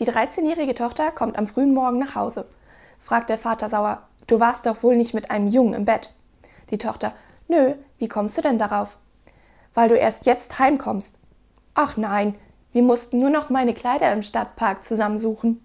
Die 13-jährige Tochter kommt am frühen Morgen nach Hause. Fragt der Vater sauer, du warst doch wohl nicht mit einem Jungen im Bett. Die Tochter, nö, wie kommst du denn darauf? Weil du erst jetzt heimkommst. Ach nein, wir mussten nur noch meine Kleider im Stadtpark zusammensuchen.